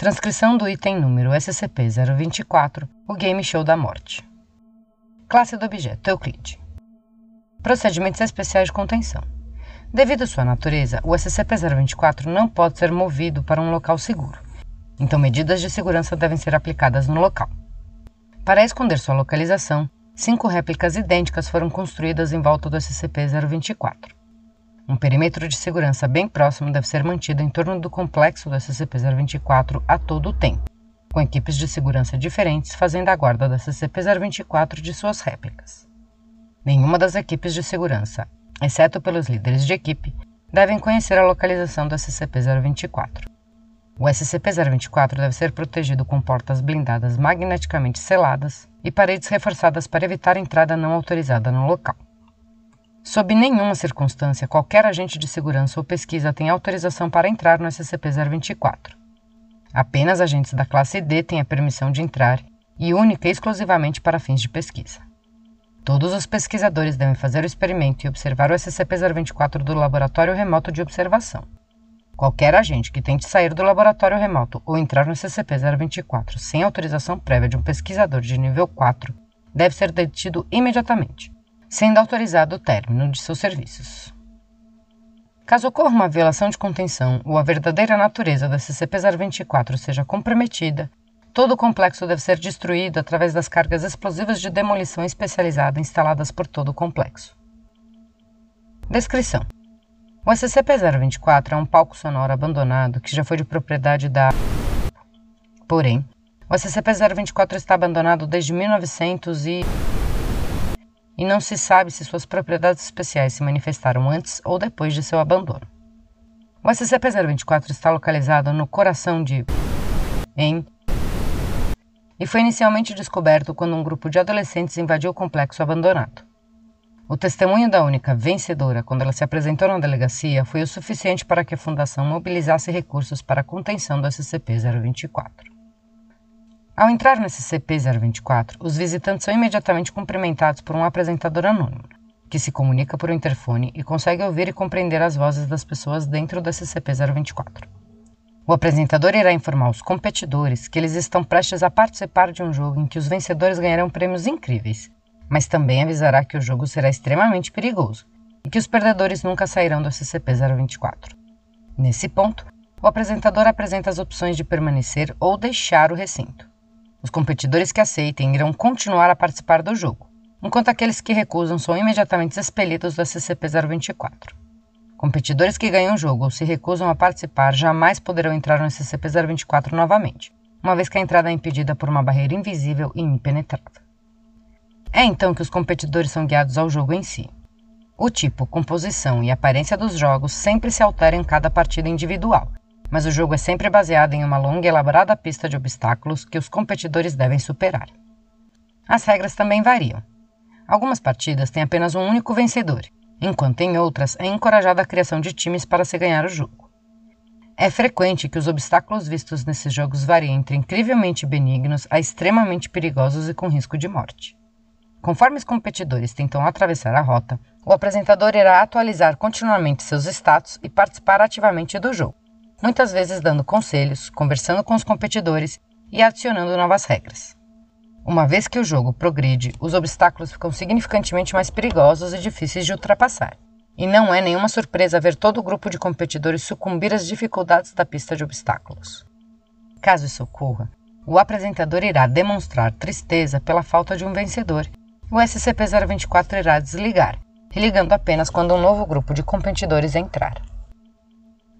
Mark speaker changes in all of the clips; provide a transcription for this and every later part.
Speaker 1: Transcrição do item número SCP-024, o Game Show da Morte. Classe do objeto Euclide. Procedimentos especiais de contenção. Devido à sua natureza, o SCP-024 não pode ser movido para um local seguro, então medidas de segurança devem ser aplicadas no local. Para esconder sua localização, cinco réplicas idênticas foram construídas em volta do SCP-024. Um perímetro de segurança bem próximo deve ser mantido em torno do complexo do SCP-024 a todo o tempo, com equipes de segurança diferentes fazendo a guarda do SCP-024 de suas réplicas. Nenhuma das equipes de segurança, exceto pelos líderes de equipe, devem conhecer a localização do SCP-024. O SCP-024 deve ser protegido com portas blindadas magneticamente seladas e paredes reforçadas para evitar entrada não autorizada no local. Sob nenhuma circunstância, qualquer agente de segurança ou pesquisa tem autorização para entrar no SCP-024. Apenas agentes da classe D têm a permissão de entrar e única e exclusivamente para fins de pesquisa. Todos os pesquisadores devem fazer o experimento e observar o SCP-024 do laboratório remoto de observação. Qualquer agente que tente sair do laboratório remoto ou entrar no SCP-024 sem autorização prévia de um pesquisador de nível 4 deve ser detido imediatamente, sendo autorizado o término de seus serviços. Caso ocorra uma violação de contenção ou a verdadeira natureza do SCP-024 seja comprometida, Todo o complexo deve ser destruído através das cargas explosivas de demolição especializada instaladas por todo o complexo. Descrição: O SCP-024 é um palco sonoro abandonado que já foi de propriedade da. Porém, o SCP-024 está abandonado desde 1900 e. E não se sabe se suas propriedades especiais se manifestaram antes ou depois de seu abandono. O SCP-024 está localizado no coração de. em e foi inicialmente descoberto quando um grupo de adolescentes invadiu o complexo abandonado. O testemunho da única vencedora quando ela se apresentou na delegacia foi o suficiente para que a Fundação mobilizasse recursos para a contenção do SCP-024. Ao entrar no SCP-024, os visitantes são imediatamente cumprimentados por um apresentador anônimo, que se comunica por um interfone e consegue ouvir e compreender as vozes das pessoas dentro do SCP-024. O apresentador irá informar os competidores que eles estão prestes a participar de um jogo em que os vencedores ganharão prêmios incríveis, mas também avisará que o jogo será extremamente perigoso e que os perdedores nunca sairão do SCP-024. Nesse ponto, o apresentador apresenta as opções de permanecer ou deixar o recinto. Os competidores que aceitem irão continuar a participar do jogo, enquanto aqueles que recusam são imediatamente expelidos do SCP-024. Competidores que ganham o jogo ou se recusam a participar jamais poderão entrar no SCP-024 novamente, uma vez que a entrada é impedida por uma barreira invisível e impenetrável. É então que os competidores são guiados ao jogo em si. O tipo, composição e aparência dos jogos sempre se alteram em cada partida individual, mas o jogo é sempre baseado em uma longa e elaborada pista de obstáculos que os competidores devem superar. As regras também variam. Algumas partidas têm apenas um único vencedor, enquanto em outras é encorajada a criação de times para se ganhar o jogo. É frequente que os obstáculos vistos nesses jogos variem entre incrivelmente benignos a extremamente perigosos e com risco de morte. Conforme os competidores tentam atravessar a rota, o apresentador irá atualizar continuamente seus status e participar ativamente do jogo, muitas vezes dando conselhos, conversando com os competidores e adicionando novas regras. Uma vez que o jogo progride, os obstáculos ficam significantemente mais perigosos e difíceis de ultrapassar. E não é nenhuma surpresa ver todo o grupo de competidores sucumbir às dificuldades da pista de obstáculos. Caso isso ocorra, o apresentador irá demonstrar tristeza pela falta de um vencedor. O SCP-024 irá desligar, ligando apenas quando um novo grupo de competidores entrar.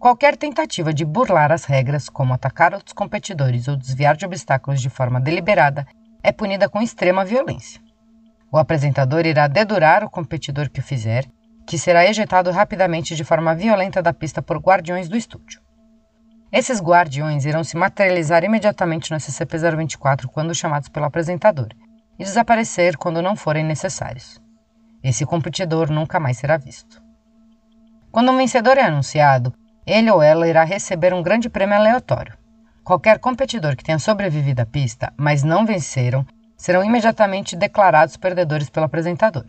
Speaker 1: Qualquer tentativa de burlar as regras, como atacar outros competidores ou desviar de obstáculos de forma deliberada, é punida com extrema violência. O apresentador irá dedurar o competidor que o fizer, que será ejetado rapidamente de forma violenta da pista por guardiões do estúdio. Esses guardiões irão se materializar imediatamente no SCP-024 quando chamados pelo apresentador e desaparecer quando não forem necessários. Esse competidor nunca mais será visto. Quando um vencedor é anunciado, ele ou ela irá receber um grande prêmio aleatório. Qualquer competidor que tenha sobrevivido à pista, mas não venceram, serão imediatamente declarados perdedores pelo apresentador.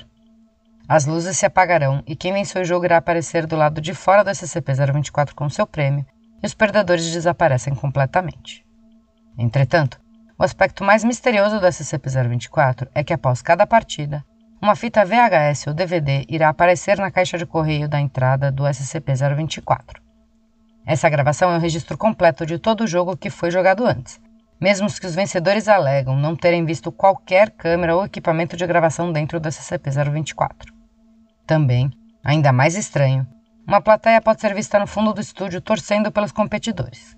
Speaker 1: As luzes se apagarão e quem venceu o jogo irá aparecer do lado de fora do SCP-024 com seu prêmio, e os perdedores desaparecem completamente. Entretanto, o aspecto mais misterioso do SCP-024 é que após cada partida, uma fita VHS ou DVD irá aparecer na caixa de correio da entrada do SCP-024. Essa gravação é um registro completo de todo o jogo que foi jogado antes, mesmo os que os vencedores alegam não terem visto qualquer câmera ou equipamento de gravação dentro do SCP-024. Também, ainda mais estranho, uma plateia pode ser vista no fundo do estúdio torcendo pelos competidores.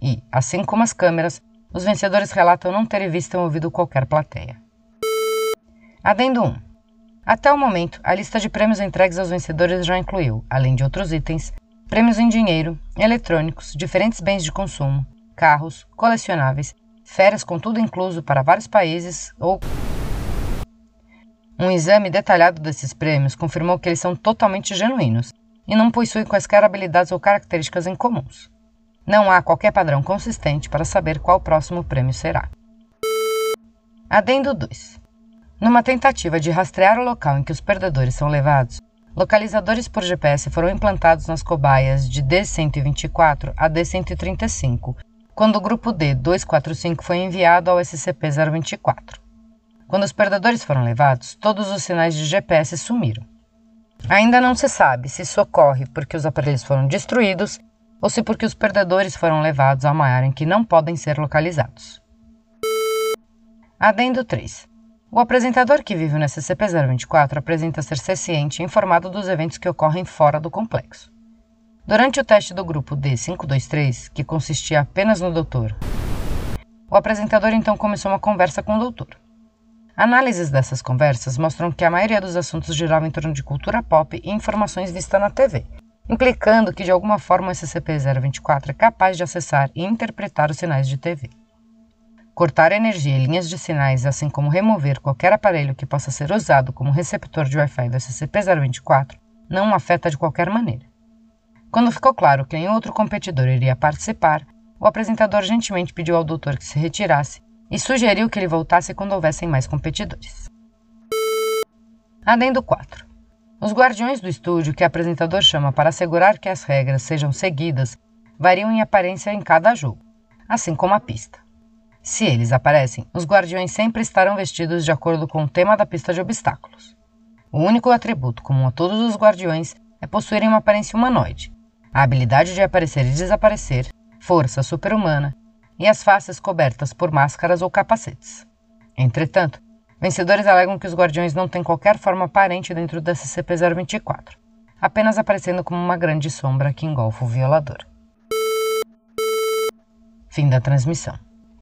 Speaker 1: E, assim como as câmeras, os vencedores relatam não terem visto ou ouvido qualquer plateia. Adendo 1. Até o momento, a lista de prêmios entregues aos vencedores já incluiu, além de outros itens, prêmios em dinheiro, eletrônicos, diferentes bens de consumo, carros, colecionáveis, férias com tudo incluso para vários países ou. Um exame detalhado desses prêmios confirmou que eles são totalmente genuínos e não possuem quaisquer habilidades ou características em comuns. Não há qualquer padrão consistente para saber qual próximo prêmio será. Adendo 2. Numa tentativa de rastrear o local em que os perdedores são levados, localizadores por GPS foram implantados nas cobaias de D-124 a D-135, quando o grupo D-245 foi enviado ao SCP-024. Quando os perdedores foram levados, todos os sinais de GPS sumiram. Ainda não se sabe se isso ocorre porque os aparelhos foram destruídos ou se porque os perdedores foram levados a uma área em que não podem ser localizados. Adendo 3. O apresentador que vive no SCP-024 apresenta ser ciente e informado dos eventos que ocorrem fora do complexo. Durante o teste do grupo D523, que consistia apenas no doutor, o apresentador então começou uma conversa com o doutor. Análises dessas conversas mostram que a maioria dos assuntos girava em torno de cultura pop e informações vistas na TV, implicando que de alguma forma o SCP-024 é capaz de acessar e interpretar os sinais de TV. Cortar energia e linhas de sinais, assim como remover qualquer aparelho que possa ser usado como receptor de Wi-Fi do SCP-024, não afeta de qualquer maneira. Quando ficou claro que nenhum outro competidor iria participar, o apresentador gentilmente pediu ao doutor que se retirasse e sugeriu que ele voltasse quando houvessem mais competidores. Adendo 4. Os guardiões do estúdio que o apresentador chama para assegurar que as regras sejam seguidas variam em aparência em cada jogo, assim como a pista. Se eles aparecem, os guardiões sempre estarão vestidos de acordo com o tema da pista de obstáculos. O único atributo comum a todos os guardiões é possuírem uma aparência humanoide, a habilidade de aparecer e desaparecer, força super-humana e as faces cobertas por máscaras ou capacetes. Entretanto, vencedores alegam que os guardiões não têm qualquer forma aparente dentro da SCP-024, apenas aparecendo como uma grande sombra que engolfa o violador. Fim da transmissão.